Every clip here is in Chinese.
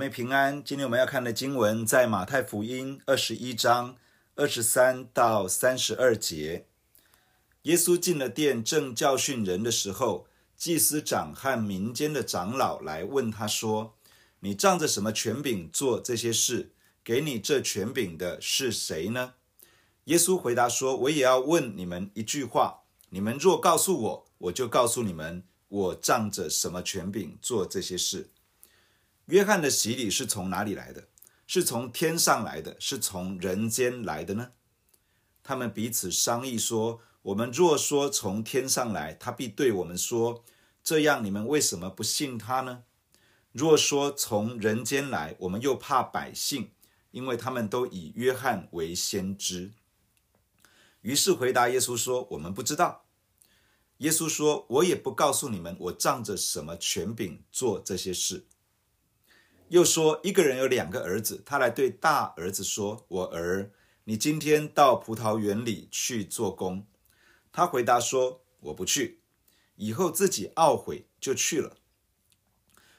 妹平安，今天我们要看的经文在马太福音二十一章二十三到三十二节。耶稣进了殿，正教训人的时候，祭司长和民间的长老来问他说：“你仗着什么权柄做这些事？给你这权柄的是谁呢？”耶稣回答说：“我也要问你们一句话，你们若告诉我，我就告诉你们，我仗着什么权柄做这些事。”约翰的洗礼是从哪里来的？是从天上来的，是从人间来的呢？他们彼此商议说：“我们若说从天上来，他必对我们说：这样你们为什么不信他呢？若说从人间来，我们又怕百姓，因为他们都以约翰为先知。”于是回答耶稣说：“我们不知道。”耶稣说：“我也不告诉你们，我仗着什么权柄做这些事。”又说，一个人有两个儿子，他来对大儿子说：“我儿，你今天到葡萄园里去做工。”他回答说：“我不去。”以后自己懊悔，就去了。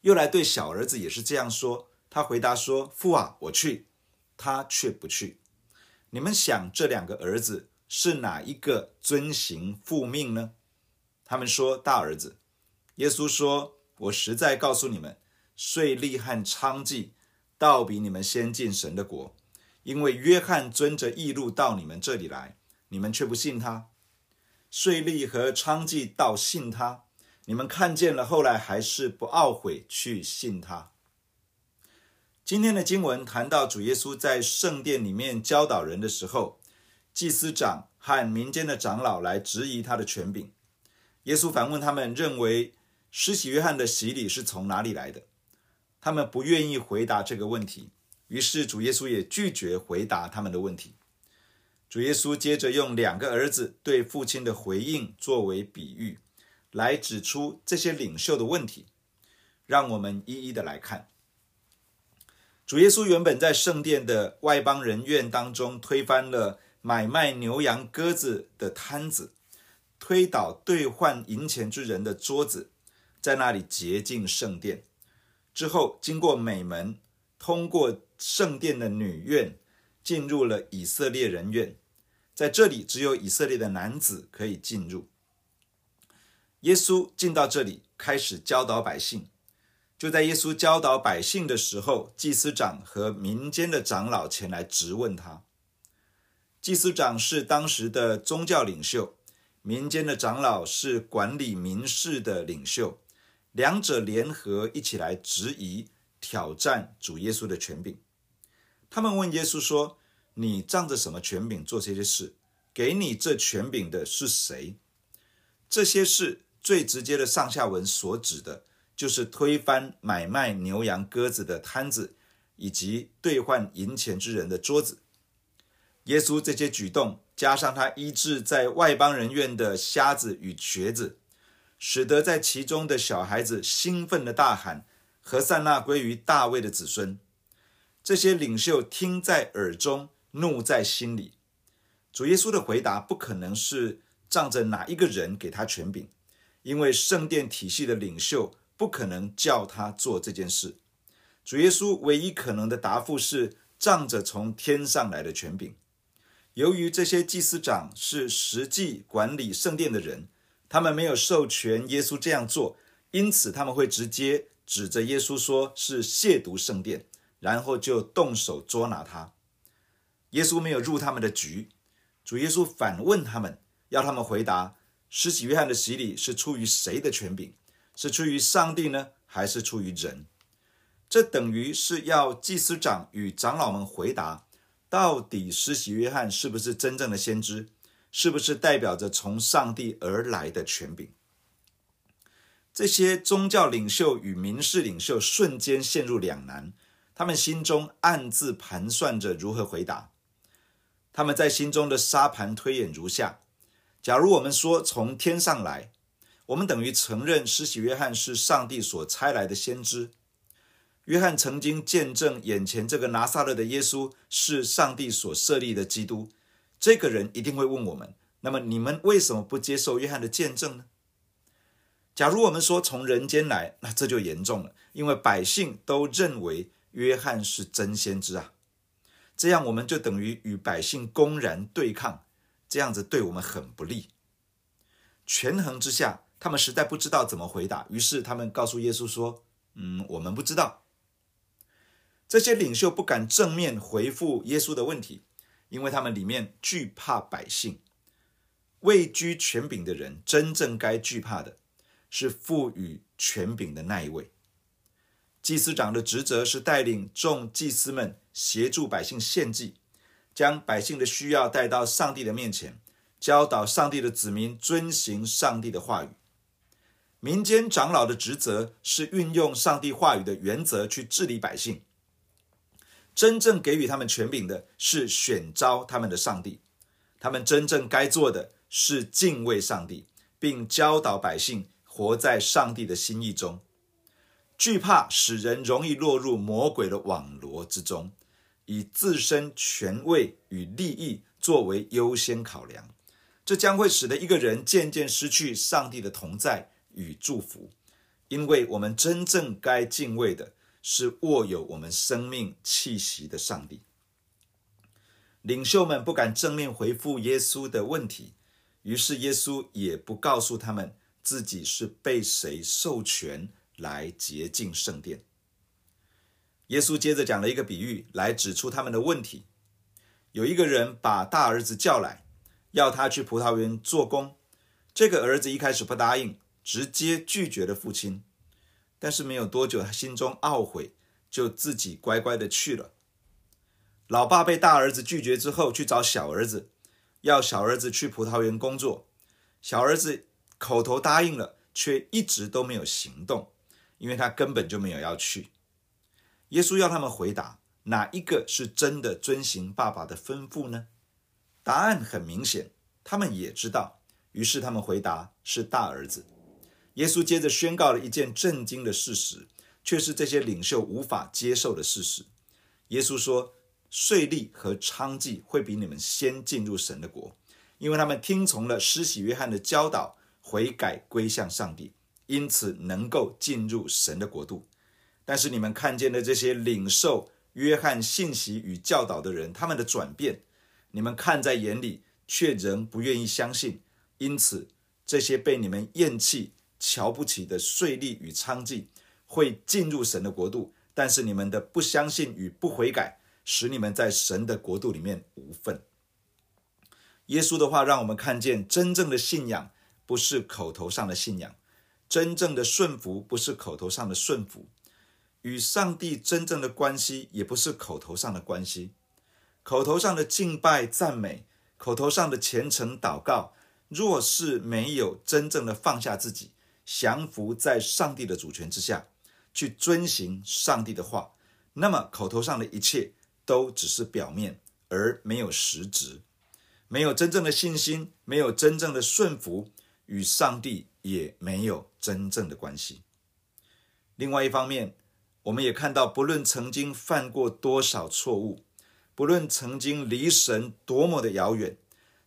又来对小儿子也是这样说，他回答说：“父啊，我去。”他却不去。你们想，这两个儿子是哪一个遵行父命呢？他们说：“大儿子。”耶稣说：“我实在告诉你们。”税吏和娼妓倒比你们先进神的国，因为约翰遵着义路到你们这里来，你们却不信他；税吏和娼妓倒信他，你们看见了，后来还是不懊悔去信他。今天的经文谈到主耶稣在圣殿里面教导人的时候，祭司长和民间的长老来质疑他的权柄。耶稣反问他们，认为施洗约翰的洗礼是从哪里来的？他们不愿意回答这个问题，于是主耶稣也拒绝回答他们的问题。主耶稣接着用两个儿子对父亲的回应作为比喻，来指出这些领袖的问题。让我们一一的来看。主耶稣原本在圣殿的外邦人院当中推翻了买卖牛羊鸽子的摊子，推倒兑换银钱之人的桌子，在那里洁净圣殿。之后，经过美门，通过圣殿的女院，进入了以色列人院。在这里，只有以色列的男子可以进入。耶稣进到这里，开始教导百姓。就在耶稣教导百姓的时候，祭司长和民间的长老前来质问他。祭司长是当时的宗教领袖，民间的长老是管理民事的领袖。两者联合一起来质疑、挑战主耶稣的权柄。他们问耶稣说：“你仗着什么权柄做这些事？给你这权柄的是谁？”这些事最直接的上下文所指的，就是推翻买卖牛羊鸽子的摊子，以及兑换银钱之人的桌子。耶稣这些举动，加上他医治在外邦人院的瞎子与瘸子。使得在其中的小孩子兴奋地大喊：“何塞那归于大卫的子孙。”这些领袖听在耳中，怒在心里。主耶稣的回答不可能是仗着哪一个人给他权柄，因为圣殿体系的领袖不可能叫他做这件事。主耶稣唯一可能的答复是仗着从天上来的权柄。由于这些祭司长是实际管理圣殿的人。他们没有授权耶稣这样做，因此他们会直接指着耶稣说是亵渎圣殿，然后就动手捉拿他。耶稣没有入他们的局，主耶稣反问他们，要他们回答：施洗约翰的洗礼是出于谁的权柄？是出于上帝呢，还是出于人？这等于是要祭司长与长老们回答：到底施洗约翰是不是真正的先知？是不是代表着从上帝而来的权柄？这些宗教领袖与民事领袖瞬间陷入两难，他们心中暗自盘算着如何回答。他们在心中的沙盘推演如下：假如我们说从天上来，我们等于承认施洗约翰是上帝所差来的先知。约翰曾经见证眼前这个拿撒勒的耶稣是上帝所设立的基督。这个人一定会问我们：那么你们为什么不接受约翰的见证呢？假如我们说从人间来，那这就严重了，因为百姓都认为约翰是真先知啊。这样我们就等于与百姓公然对抗，这样子对我们很不利。权衡之下，他们实在不知道怎么回答，于是他们告诉耶稣说：“嗯，我们不知道。”这些领袖不敢正面回复耶稣的问题，因为他们里面惧怕百姓。位居权柄的人，真正该惧怕的是赋予权柄的那一位。祭司长的职责是带领众祭司们协助百姓献祭，将百姓的需要带到上帝的面前，教导上帝的子民遵行上帝的话语。民间长老的职责是运用上帝话语的原则去治理百姓。真正给予他们权柄的是选召他们的上帝，他们真正该做的。是敬畏上帝，并教导百姓活在上帝的心意中。惧怕使人容易落入魔鬼的网罗之中，以自身权位与利益作为优先考量，这将会使得一个人渐渐失去上帝的同在与祝福。因为我们真正该敬畏的是握有我们生命气息的上帝。领袖们不敢正面回复耶稣的问题。于是耶稣也不告诉他们自己是被谁授权来洁净圣殿。耶稣接着讲了一个比喻来指出他们的问题。有一个人把大儿子叫来，要他去葡萄园做工。这个儿子一开始不答应，直接拒绝了父亲。但是没有多久，他心中懊悔，就自己乖乖的去了。老爸被大儿子拒绝之后，去找小儿子。要小儿子去葡萄园工作，小儿子口头答应了，却一直都没有行动，因为他根本就没有要去。耶稣要他们回答，哪一个是真的遵行爸爸的吩咐呢？答案很明显，他们也知道，于是他们回答是大儿子。耶稣接着宣告了一件震惊的事实，却是这些领袖无法接受的事实。耶稣说。税吏和娼妓会比你们先进入神的国，因为他们听从了施洗约翰的教导，悔改归向上帝，因此能够进入神的国度。但是你们看见的这些领受约翰信息与教导的人，他们的转变，你们看在眼里，却仍不愿意相信。因此，这些被你们厌弃、瞧不起的税吏与娼妓会进入神的国度，但是你们的不相信与不悔改。使你们在神的国度里面无份。耶稣的话让我们看见，真正的信仰不是口头上的信仰，真正的顺服不是口头上的顺服，与上帝真正的关系也不是口头上的关系。口头上的敬拜赞美，口头上的虔诚祷告，若是没有真正的放下自己，降服在上帝的主权之下，去遵行上帝的话，那么口头上的一切。都只是表面，而没有实质，没有真正的信心，没有真正的顺服，与上帝也没有真正的关系。另外一方面，我们也看到，不论曾经犯过多少错误，不论曾经离神多么的遥远，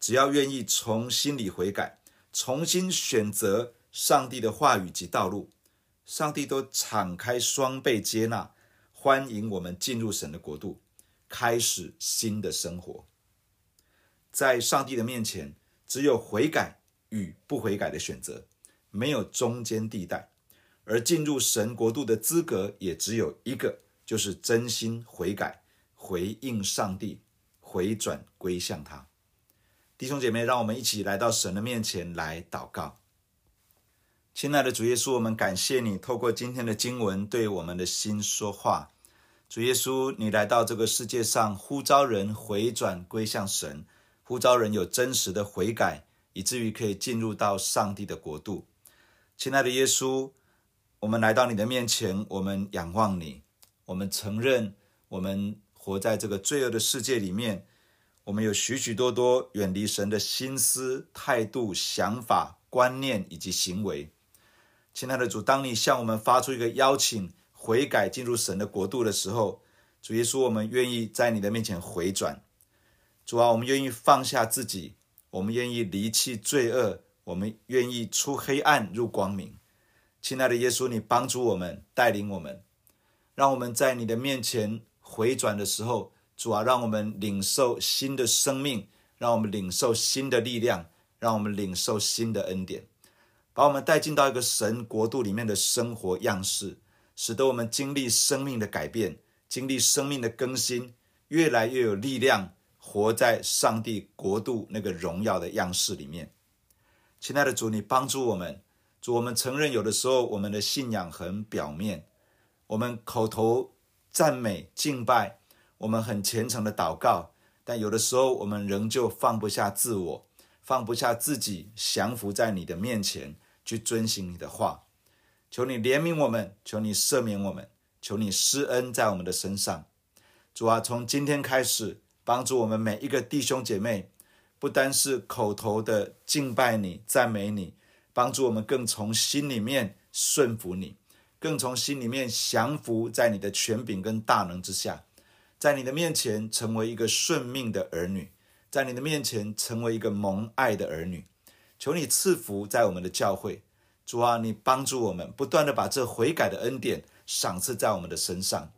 只要愿意从心里悔改，重新选择上帝的话语及道路，上帝都敞开双臂接纳，欢迎我们进入神的国度。开始新的生活，在上帝的面前，只有悔改与不悔改的选择，没有中间地带。而进入神国度的资格也只有一个，就是真心悔改，回应上帝，回转归向他。弟兄姐妹，让我们一起来到神的面前来祷告。亲爱的主耶稣，我们感谢你透过今天的经文对我们的心说话。主耶稣，你来到这个世界上，呼召人回转归向神，呼召人有真实的悔改，以至于可以进入到上帝的国度。亲爱的耶稣，我们来到你的面前，我们仰望你，我们承认我们活在这个罪恶的世界里面，我们有许许多多远离神的心思、态度、想法、观念以及行为。亲爱的主，当你向我们发出一个邀请，悔改进入神的国度的时候，主耶稣，我们愿意在你的面前回转。主啊，我们愿意放下自己，我们愿意离弃罪恶，我们愿意出黑暗入光明。亲爱的耶稣，你帮助我们，带领我们，让我们在你的面前回转的时候，主啊，让我们领受新的生命，让我们领受新的力量，让我们领受新的恩典，把我们带进到一个神国度里面的生活样式，使得我们经历生命的改变，经历生命的更新，越来越有力量。活在上帝国度那个荣耀的样式里面，亲爱的主，你帮助我们。主，我们承认有的时候我们的信仰很表面，我们口头赞美敬拜，我们很虔诚的祷告，但有的时候我们仍旧放不下自我，放不下自己，降服在你的面前去遵行你的话。求你怜悯我们，求你赦免我们，求你施恩在我们的身上。主啊，从今天开始。帮助我们每一个弟兄姐妹，不单是口头的敬拜你、赞美你，帮助我们更从心里面顺服你，更从心里面降服在你的权柄跟大能之下，在你的面前成为一个顺命的儿女，在你的面前成为一个蒙爱的儿女。求你赐福在我们的教会，主啊，你帮助我们不断的把这悔改的恩典赏赐在我们的身上。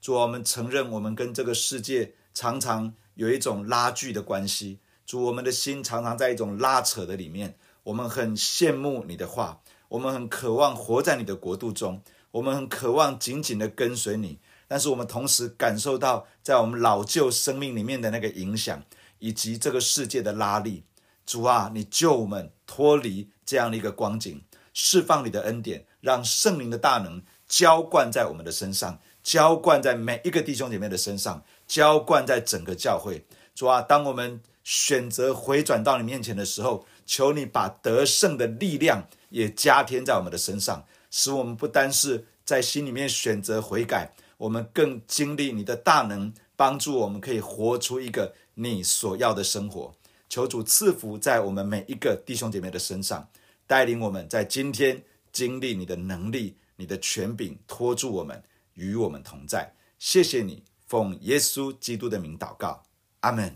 主啊，我们承认我们跟这个世界。常常有一种拉锯的关系，主，我们的心常常在一种拉扯的里面。我们很羡慕你的话，我们很渴望活在你的国度中，我们很渴望紧紧的跟随你。但是我们同时感受到，在我们老旧生命里面的那个影响，以及这个世界的拉力。主啊，你救我们脱离这样的一个光景，释放你的恩典，让圣灵的大能浇灌在我们的身上，浇灌在每一个弟兄姐妹的身上。浇灌在整个教会，主啊，当我们选择回转到你面前的时候，求你把得胜的力量也加添在我们的身上，使我们不单是在心里面选择悔改，我们更经历你的大能，帮助我们可以活出一个你所要的生活。求主赐福在我们每一个弟兄姐妹的身上，带领我们在今天经历你的能力、你的权柄，托住我们，与我们同在。谢谢你。奉耶稣基督的名祷告，阿门。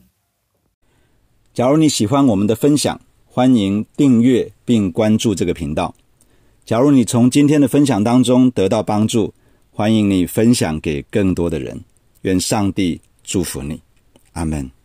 假如你喜欢我们的分享，欢迎订阅并关注这个频道。假如你从今天的分享当中得到帮助，欢迎你分享给更多的人。愿上帝祝福你，阿门。